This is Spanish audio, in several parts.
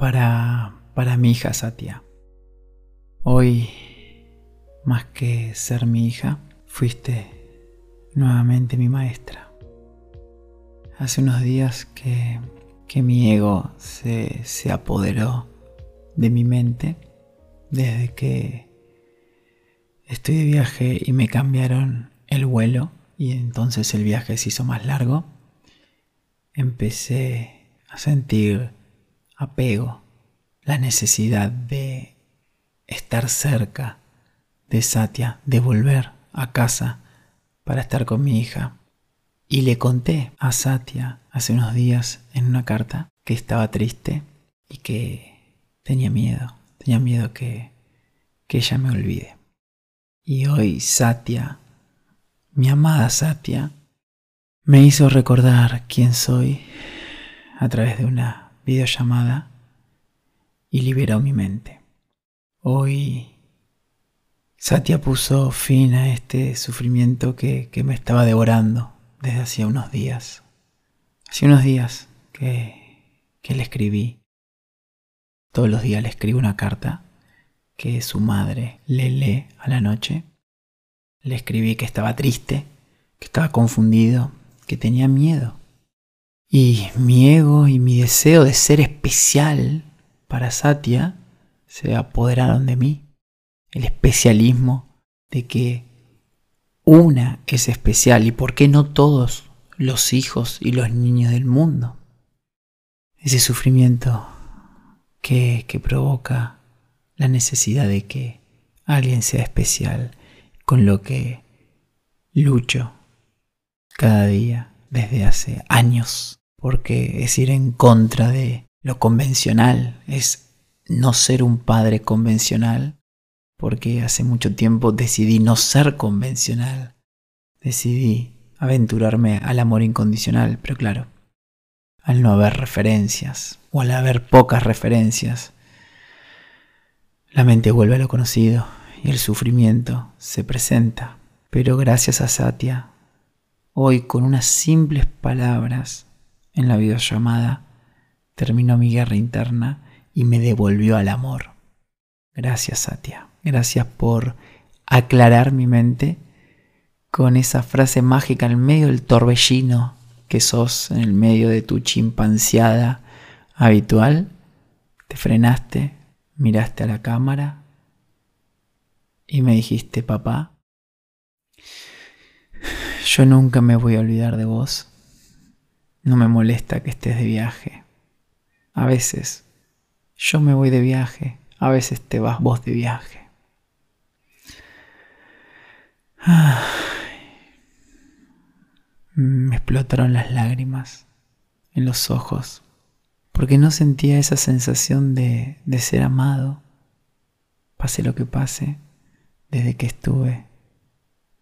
para, para mi hija Satya. Hoy, más que ser mi hija, fuiste nuevamente mi maestra. Hace unos días que, que mi ego se, se apoderó de mi mente desde que estoy de viaje y me cambiaron el vuelo y entonces el viaje se hizo más largo. Empecé a sentir apego, la necesidad de estar cerca de Satya, de volver a casa para estar con mi hija. Y le conté a Satya hace unos días en una carta que estaba triste y que tenía miedo, tenía miedo que, que ella me olvide. Y hoy Satya, mi amada Satya, me hizo recordar quién soy a través de una videollamada y liberó mi mente. Hoy Satya puso fin a este sufrimiento que, me estaba devorando desde hacía unos días. Hace unos días que, que le escribí. Todos los días le escribo una carta que su madre le lee a la noche. Le escribí que estaba triste, que estaba confundido, que tenía miedo. Y mi ego y mi deseo de ser especial para Satya se apoderaron de mí. El especialismo de que una es especial y por qué no todos los hijos y los niños del mundo. Ese sufrimiento que, que provoca la necesidad de que alguien sea especial con lo que lucho cada día desde hace años porque es ir en contra de lo convencional, es no ser un padre convencional, porque hace mucho tiempo decidí no ser convencional, decidí aventurarme al amor incondicional, pero claro, al no haber referencias, o al haber pocas referencias, la mente vuelve a lo conocido y el sufrimiento se presenta. Pero gracias a Satya, hoy con unas simples palabras, en la videollamada, terminó mi guerra interna y me devolvió al amor. Gracias, Satya. Gracias por aclarar mi mente con esa frase mágica en medio del torbellino que sos en el medio de tu chimpanseada habitual. Te frenaste, miraste a la cámara y me dijiste, papá, yo nunca me voy a olvidar de vos no me molesta que estés de viaje. A veces yo me voy de viaje, a veces te vas vos de viaje. Me explotaron las lágrimas en los ojos, porque no sentía esa sensación de, de ser amado, pase lo que pase, desde que estuve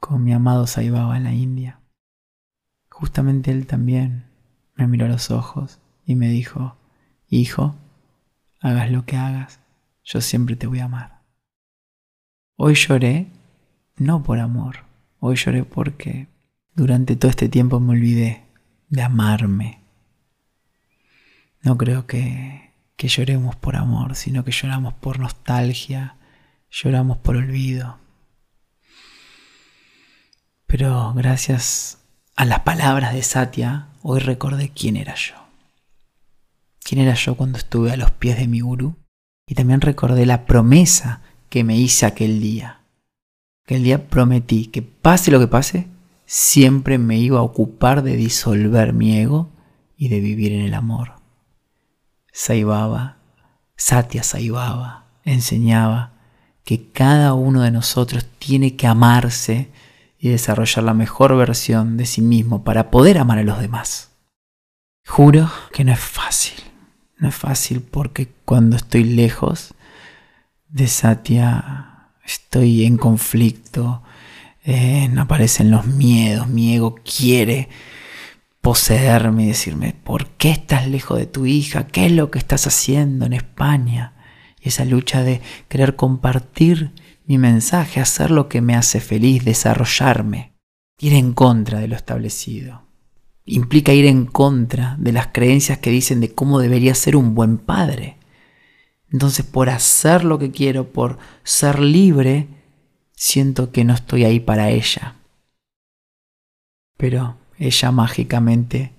con mi amado Saibaba en la India. Justamente él también me miró a los ojos y me dijo, Hijo, hagas lo que hagas, yo siempre te voy a amar. Hoy lloré, no por amor, hoy lloré porque durante todo este tiempo me olvidé de amarme. No creo que, que lloremos por amor, sino que lloramos por nostalgia, lloramos por olvido. Pero gracias a las palabras de Satya, hoy recordé quién era yo. Quién era yo cuando estuve a los pies de mi gurú. Y también recordé la promesa que me hice aquel día. Aquel día prometí que pase lo que pase, siempre me iba a ocupar de disolver mi ego y de vivir en el amor. Saibaba, Satya Saibaba, enseñaba que cada uno de nosotros tiene que amarse y desarrollar la mejor versión de sí mismo para poder amar a los demás. Juro que no es fácil. No es fácil porque cuando estoy lejos de Satya estoy en conflicto, eh, aparecen los miedos, mi ego quiere poseerme y decirme, ¿por qué estás lejos de tu hija? ¿Qué es lo que estás haciendo en España? Y esa lucha de querer compartir mi mensaje, hacer lo que me hace feliz, desarrollarme, ir en contra de lo establecido. Implica ir en contra de las creencias que dicen de cómo debería ser un buen padre. Entonces por hacer lo que quiero, por ser libre, siento que no estoy ahí para ella. Pero ella mágicamente,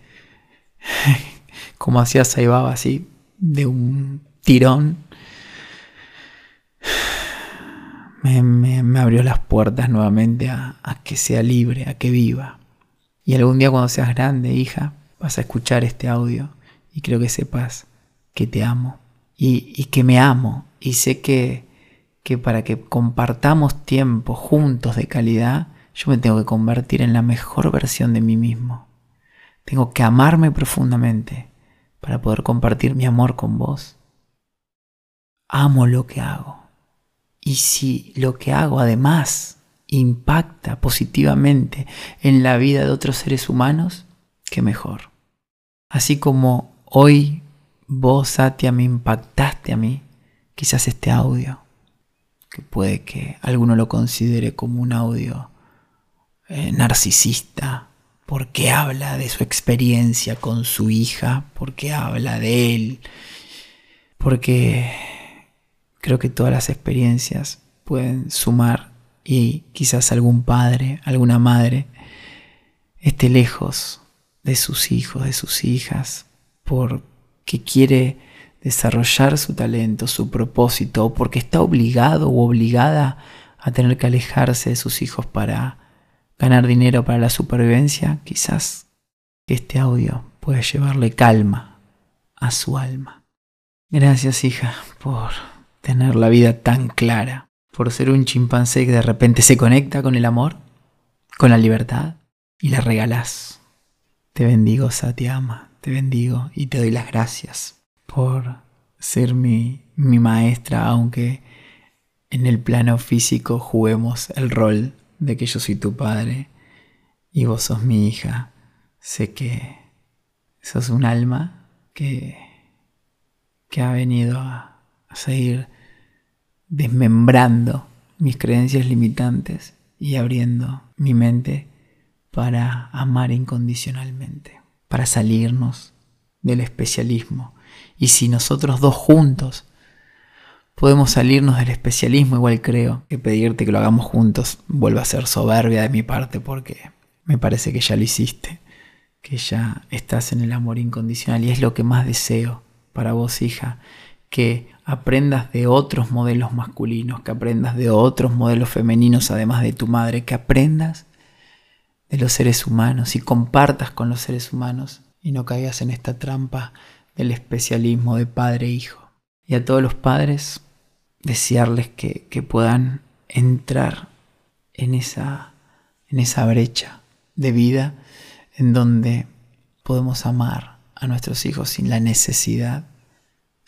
como hacía Saibaba así, de un tirón, me, abrió las puertas nuevamente a, que sea libre, a que viva. Y algún día cuando seas grande, hija, vas a escuchar este audio y creo que sepas que te amo y, que me amo y sé que, que para que compartamos tiempo juntos de calidad, yo me tengo que convertir en la mejor versión de mí mismo. Tengo que amarme profundamente para poder compartir mi amor con vos. Amo lo que hago. Y si lo que hago además impacta positivamente en la vida de otros seres humanos, qué mejor. Así como hoy vos, Satya, me impactaste a mí, quizás este audio, que puede que alguno lo considere como un audio eh, narcisista, porque habla de su experiencia con su hija, porque habla de él, porque creo que todas las experiencias pueden sumar y quizás algún padre, alguna madre esté lejos de sus hijos, de sus hijas, porque quiere desarrollar su talento, su propósito, porque está obligado o obligada a tener que alejarse de sus hijos para ganar dinero para la supervivencia, quizás este audio puede llevarle calma a su alma. Gracias hija por tener la vida tan clara, por ser un chimpancé que de repente se conecta con el amor, con la libertad y la regalás. Te bendigo, Satyama, te bendigo y te doy las gracias por ser mi, mi maestra, aunque en el plano físico juguemos el rol de que yo soy tu padre y vos sos mi hija. Sé que sos un alma que, que ha venido a, a seguir desmembrando mis creencias limitantes y abriendo mi mente para amar incondicionalmente, para salirnos del especialismo. Y si nosotros dos juntos podemos salirnos del especialismo, igual creo que pedirte que lo hagamos juntos vuelve a ser soberbia de mi parte porque me parece que ya lo hiciste, que ya estás en el amor incondicional y es lo que más deseo para vos, hija, que aprendas de otros modelos masculinos, que aprendas de otros modelos femeninos además de tu madre, que aprendas de los seres humanos y compartas con los seres humanos y no caigas en esta trampa del especialismo de padre e. Y a todos los padres, desearles que, que puedan entrar en esa, en esa brecha de vida en donde podemos amar a nuestros hijos sin la necesidad,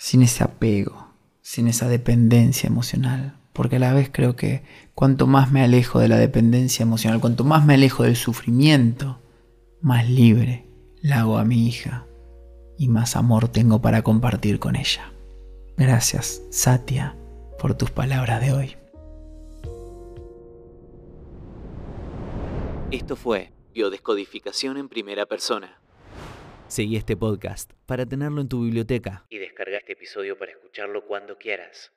sin ese apego, sin esa dependencia emocional. Porque a la vez creo que cuanto más me alejo de la dependencia emocional, cuanto más me alejo del sufrimiento, más libre la hago a mi hija y más amor tengo para compartir con ella. Gracias, Satya por tus palabras de hoy. Esto fue Biodescodificación en primera persona. Seguí este podcast para tenerlo en tu biblioteca y descarga este episodio para escucharlo cuando quieras.